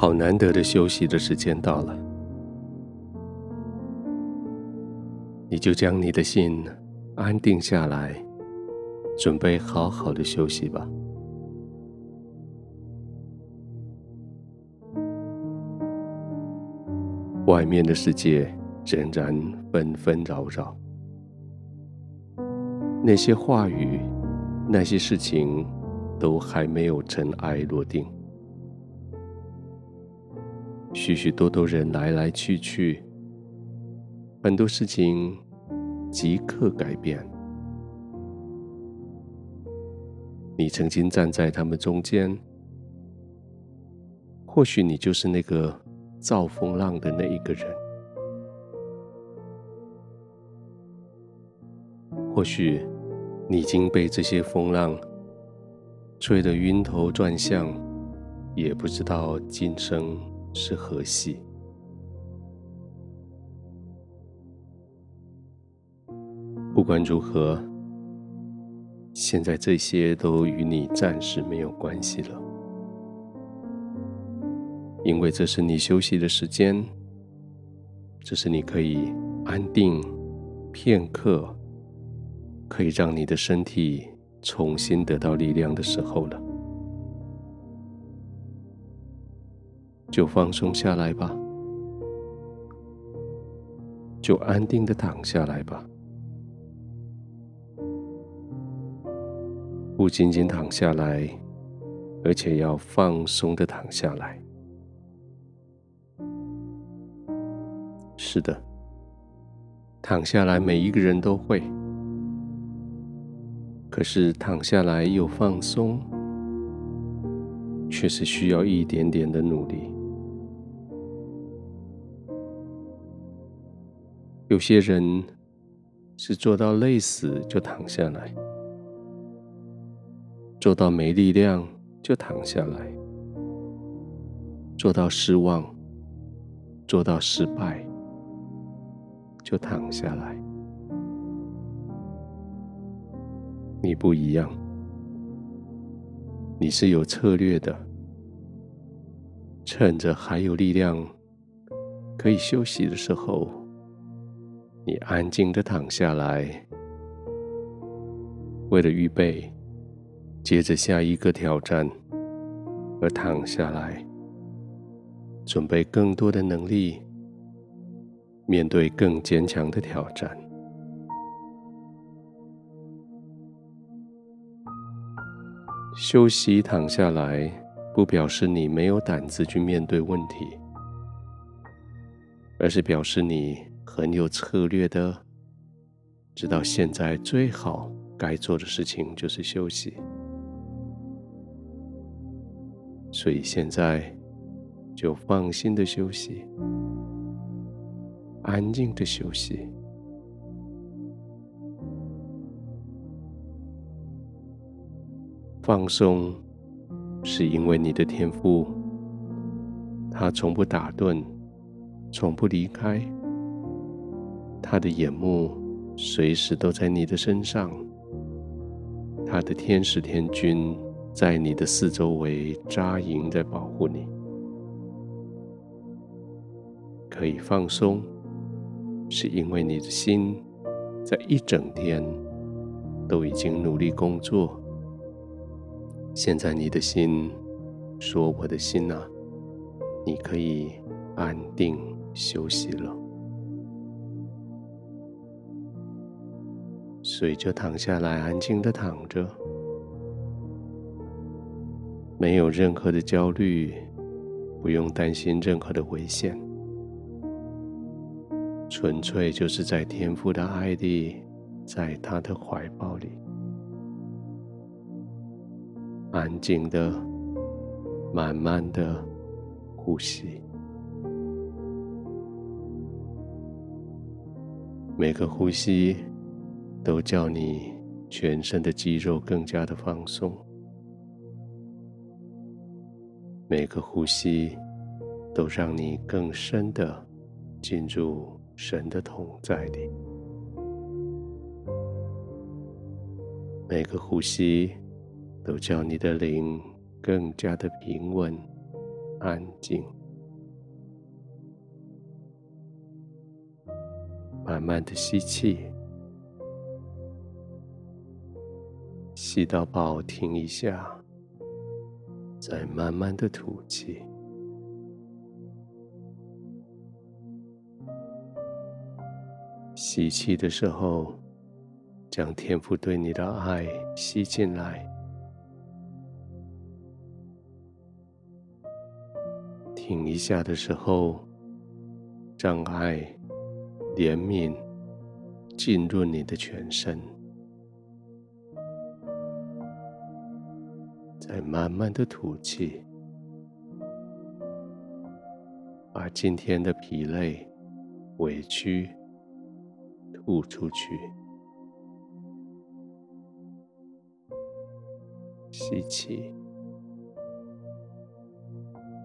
好难得的休息的时间到了，你就将你的心安定下来，准备好好的休息吧。外面的世界仍然纷纷扰扰，那些话语，那些事情，都还没有尘埃落定。许许多多人来来去去，很多事情即刻改变。你曾经站在他们中间，或许你就是那个造风浪的那一个人，或许你已经被这些风浪吹得晕头转向，也不知道今生是何夕？不管如何，现在这些都与你暂时没有关系了，因为这是你休息的时间，这是你可以安定片刻，可以让你的身体重新得到力量的时候了。就放松下来吧，就安定的躺下来吧。不仅仅躺下来，而且要放松的躺下来。是的，躺下来每一个人都会，可是躺下来又放松，却是需要一点点的努力。有些人是做到累死就躺下来，做到没力量就躺下来，做到失望、做到失败就躺下来。你不一样，你是有策略的，趁着还有力量可以休息的时候。你安静的躺下来，为了预备接着下一个挑战而躺下来，准备更多的能力，面对更坚强的挑战。休息躺下来，不表示你没有胆子去面对问题，而是表示你。很有策略的，直到现在最好该做的事情就是休息，所以现在就放心的休息，安静的休息，放松，是因为你的天赋，他从不打盹，从不离开。他的眼目随时都在你的身上，他的天使天军在你的四周围扎营，在保护你。可以放松，是因为你的心在一整天都已经努力工作。现在你的心说：“我的心啊，你可以安定休息了。”所以就躺下来，安静的躺着，没有任何的焦虑，不用担心任何的危险，纯粹就是在天父的爱里，在他的怀抱里，安静的、慢慢的呼吸，每个呼吸。都叫你全身的肌肉更加的放松，每个呼吸都让你更深的进入神的同在里，每个呼吸都叫你的灵更加的平稳、安静。慢慢的吸气，吸到饱，停一下，再慢慢的吐气。吸气的时候，将天父对你的爱吸进来；停一下的时候，让爱、怜悯进入你的全身。再慢慢的吐气，把今天的疲累、委屈。吐出去，吸气，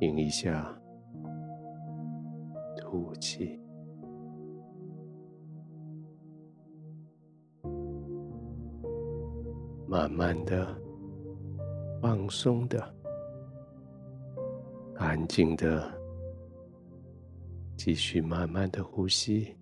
停一下，吐气，慢慢的、放松的、安静的，继续慢慢的呼吸。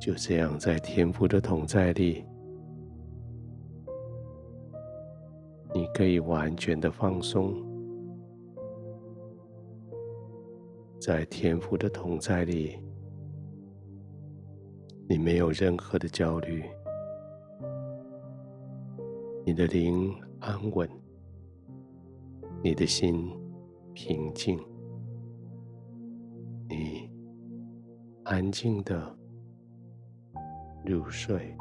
就这样，在天赋的同在里，你可以完全的放松。在天赋的同在里，你没有任何的焦虑，你的灵安稳，你的心平静，你安静的。入睡。